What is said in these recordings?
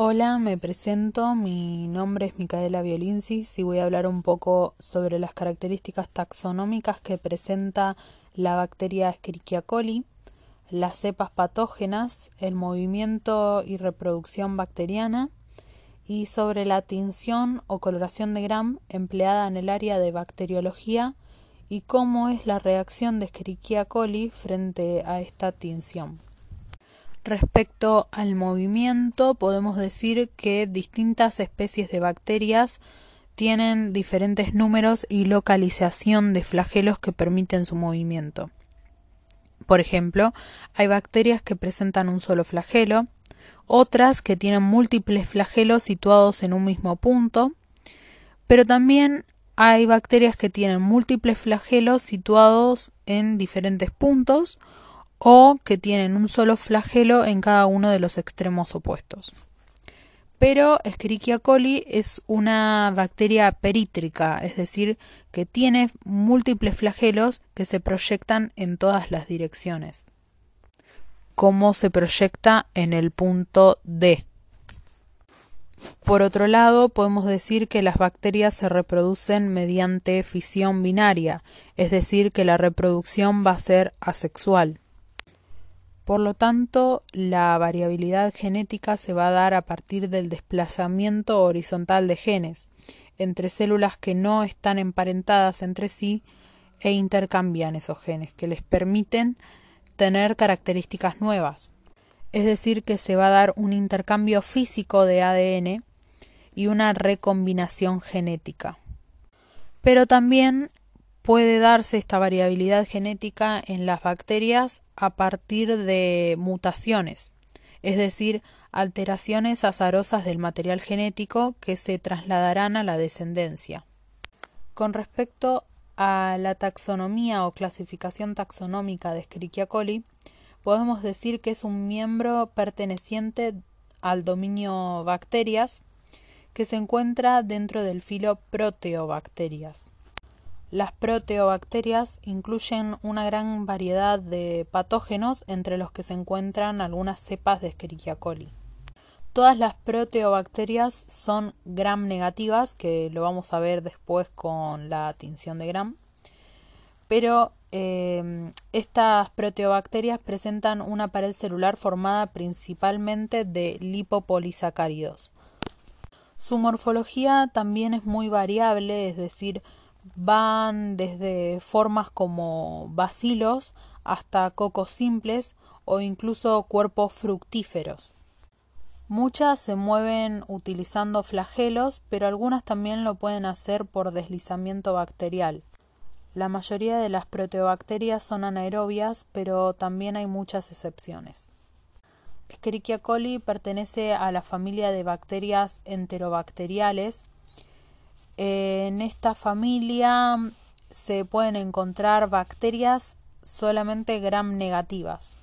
Hola, me presento, mi nombre es Micaela Violinsis y voy a hablar un poco sobre las características taxonómicas que presenta la bacteria Escherichia coli, las cepas patógenas, el movimiento y reproducción bacteriana y sobre la tinción o coloración de Gram empleada en el área de bacteriología y cómo es la reacción de Escherichia coli frente a esta tinción. Respecto al movimiento, podemos decir que distintas especies de bacterias tienen diferentes números y localización de flagelos que permiten su movimiento. Por ejemplo, hay bacterias que presentan un solo flagelo, otras que tienen múltiples flagelos situados en un mismo punto, pero también hay bacterias que tienen múltiples flagelos situados en diferentes puntos o que tienen un solo flagelo en cada uno de los extremos opuestos. Pero Escherichia coli es una bacteria perítrica, es decir, que tiene múltiples flagelos que se proyectan en todas las direcciones. Como se proyecta en el punto D. Por otro lado, podemos decir que las bacterias se reproducen mediante fisión binaria, es decir, que la reproducción va a ser asexual. Por lo tanto, la variabilidad genética se va a dar a partir del desplazamiento horizontal de genes entre células que no están emparentadas entre sí e intercambian esos genes que les permiten tener características nuevas. Es decir, que se va a dar un intercambio físico de ADN y una recombinación genética. Pero también puede darse esta variabilidad genética en las bacterias a partir de mutaciones, es decir, alteraciones azarosas del material genético que se trasladarán a la descendencia. Con respecto a la taxonomía o clasificación taxonómica de Escherichia coli, podemos decir que es un miembro perteneciente al dominio bacterias que se encuentra dentro del filo proteobacterias. Las proteobacterias incluyen una gran variedad de patógenos entre los que se encuentran algunas cepas de Escherichia coli. Todas las proteobacterias son gram negativas, que lo vamos a ver después con la tinción de gram, pero eh, estas proteobacterias presentan una pared celular formada principalmente de lipopolisacáridos. Su morfología también es muy variable, es decir, van desde formas como bacilos hasta cocos simples o incluso cuerpos fructíferos. Muchas se mueven utilizando flagelos, pero algunas también lo pueden hacer por deslizamiento bacterial. La mayoría de las proteobacterias son anaerobias, pero también hay muchas excepciones. Escherichia coli pertenece a la familia de bacterias enterobacteriales en esta familia se pueden encontrar bacterias solamente gram negativas,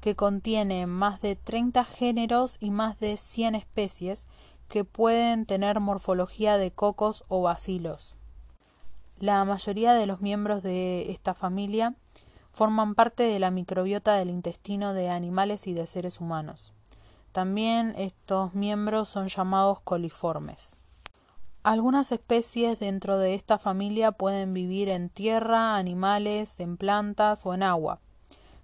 que contienen más de 30 géneros y más de 100 especies que pueden tener morfología de cocos o bacilos. La mayoría de los miembros de esta familia forman parte de la microbiota del intestino de animales y de seres humanos. También estos miembros son llamados coliformes. Algunas especies dentro de esta familia pueden vivir en tierra, animales, en plantas o en agua.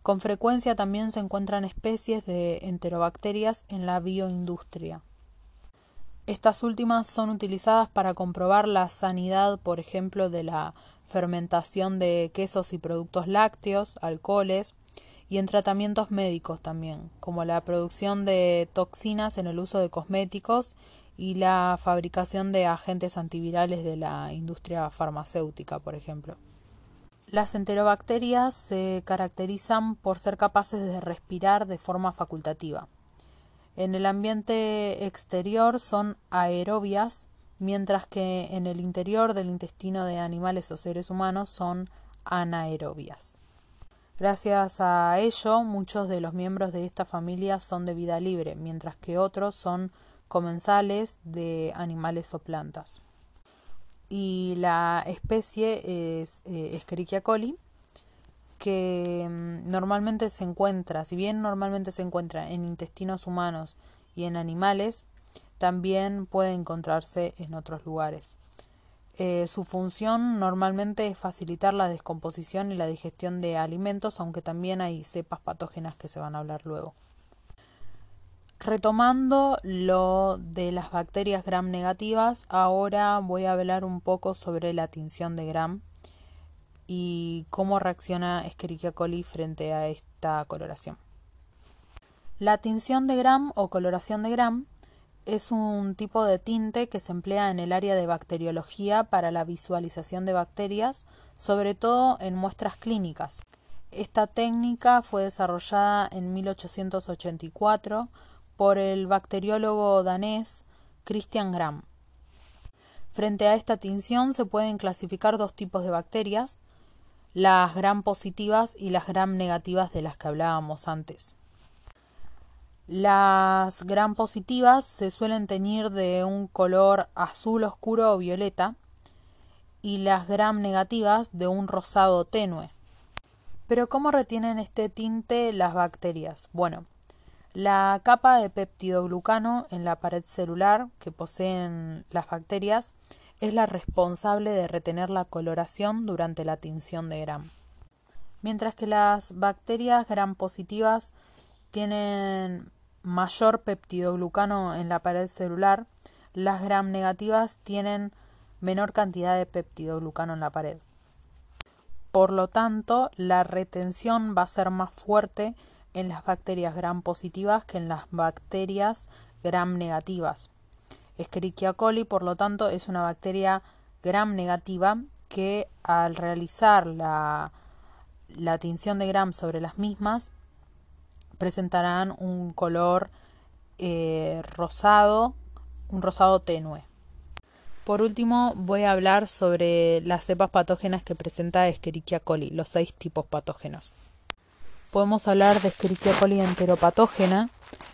Con frecuencia también se encuentran especies de enterobacterias en la bioindustria. Estas últimas son utilizadas para comprobar la sanidad, por ejemplo, de la fermentación de quesos y productos lácteos, alcoholes, y en tratamientos médicos también, como la producción de toxinas en el uso de cosméticos y la fabricación de agentes antivirales de la industria farmacéutica, por ejemplo. Las enterobacterias se caracterizan por ser capaces de respirar de forma facultativa. En el ambiente exterior son aerobias, mientras que en el interior del intestino de animales o seres humanos son anaerobias. Gracias a ello, muchos de los miembros de esta familia son de vida libre, mientras que otros son comensales de animales o plantas. Y la especie es eh, Escherichia coli, que mm, normalmente se encuentra, si bien normalmente se encuentra en intestinos humanos y en animales, también puede encontrarse en otros lugares. Eh, su función normalmente es facilitar la descomposición y la digestión de alimentos, aunque también hay cepas patógenas que se van a hablar luego. Retomando lo de las bacterias gram negativas, ahora voy a hablar un poco sobre la tinción de gram y cómo reacciona Escherichia coli frente a esta coloración. La tinción de gram o coloración de gram es un tipo de tinte que se emplea en el área de bacteriología para la visualización de bacterias, sobre todo en muestras clínicas. Esta técnica fue desarrollada en 1884 por el bacteriólogo danés Christian Gram. Frente a esta tinción se pueden clasificar dos tipos de bacterias, las gram positivas y las gram negativas de las que hablábamos antes. Las gram positivas se suelen teñir de un color azul oscuro o violeta y las gram negativas de un rosado tenue. Pero ¿cómo retienen este tinte las bacterias? Bueno, la capa de peptidoglucano en la pared celular que poseen las bacterias es la responsable de retener la coloración durante la tinción de gram. Mientras que las bacterias gram positivas tienen mayor peptidoglucano en la pared celular, las gram negativas tienen menor cantidad de peptidoglucano en la pared. Por lo tanto, la retención va a ser más fuerte en las bacterias gram positivas que en las bacterias gram negativas. Escherichia coli, por lo tanto, es una bacteria gram negativa que al realizar la, la tinción de gram sobre las mismas presentarán un color eh, rosado, un rosado tenue. Por último, voy a hablar sobre las cepas patógenas que presenta Escherichia coli, los seis tipos patógenos. Podemos hablar de Escherichia coli enteropatógena,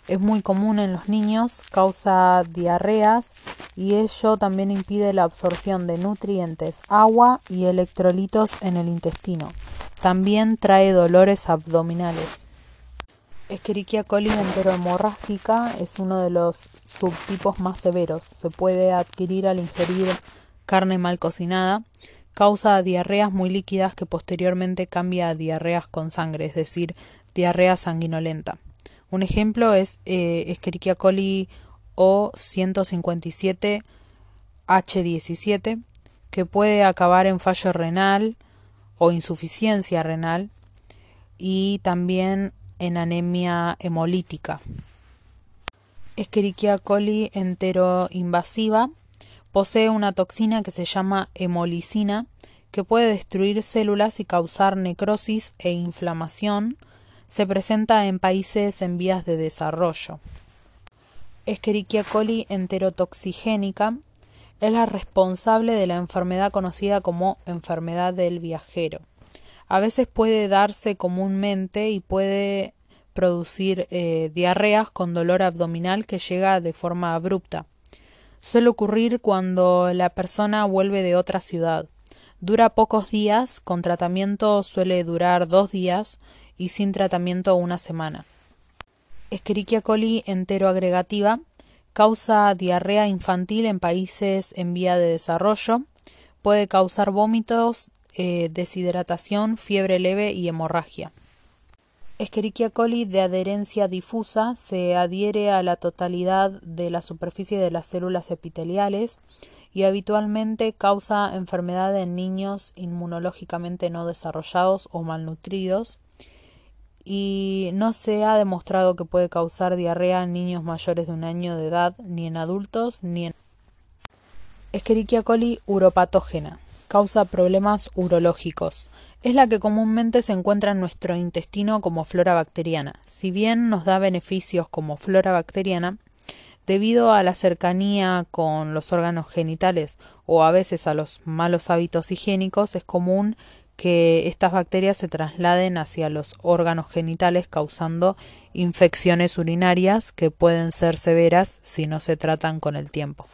es muy común en los niños, causa diarreas y ello también impide la absorción de nutrientes, agua y electrolitos en el intestino. También trae dolores abdominales. Escherichia coli enterohemorrágica es uno de los subtipos más severos. Se puede adquirir al ingerir carne mal cocinada. Causa diarreas muy líquidas que posteriormente cambia a diarreas con sangre, es decir, diarrea sanguinolenta. Un ejemplo es eh, Escherichia coli O157 H17, que puede acabar en fallo renal o insuficiencia renal y también en anemia hemolítica. Escherichia coli enteroinvasiva posee una toxina que se llama hemolicina que puede destruir células y causar necrosis e inflamación. Se presenta en países en vías de desarrollo. Escherichia coli enterotoxigénica es la responsable de la enfermedad conocida como enfermedad del viajero. A veces puede darse comúnmente y puede producir eh, diarreas con dolor abdominal que llega de forma abrupta. Suele ocurrir cuando la persona vuelve de otra ciudad. Dura pocos días, con tratamiento suele durar dos días y sin tratamiento una semana. Escherichia coli enteroagregativa causa diarrea infantil en países en vía de desarrollo, puede causar vómitos eh, deshidratación, fiebre leve y hemorragia. Escherichia coli de adherencia difusa se adhiere a la totalidad de la superficie de las células epiteliales y habitualmente causa enfermedad en niños inmunológicamente no desarrollados o malnutridos y no se ha demostrado que puede causar diarrea en niños mayores de un año de edad ni en adultos ni en Escherichia coli uropatógena causa problemas urológicos. Es la que comúnmente se encuentra en nuestro intestino como flora bacteriana. Si bien nos da beneficios como flora bacteriana, debido a la cercanía con los órganos genitales o a veces a los malos hábitos higiénicos, es común que estas bacterias se trasladen hacia los órganos genitales causando infecciones urinarias que pueden ser severas si no se tratan con el tiempo.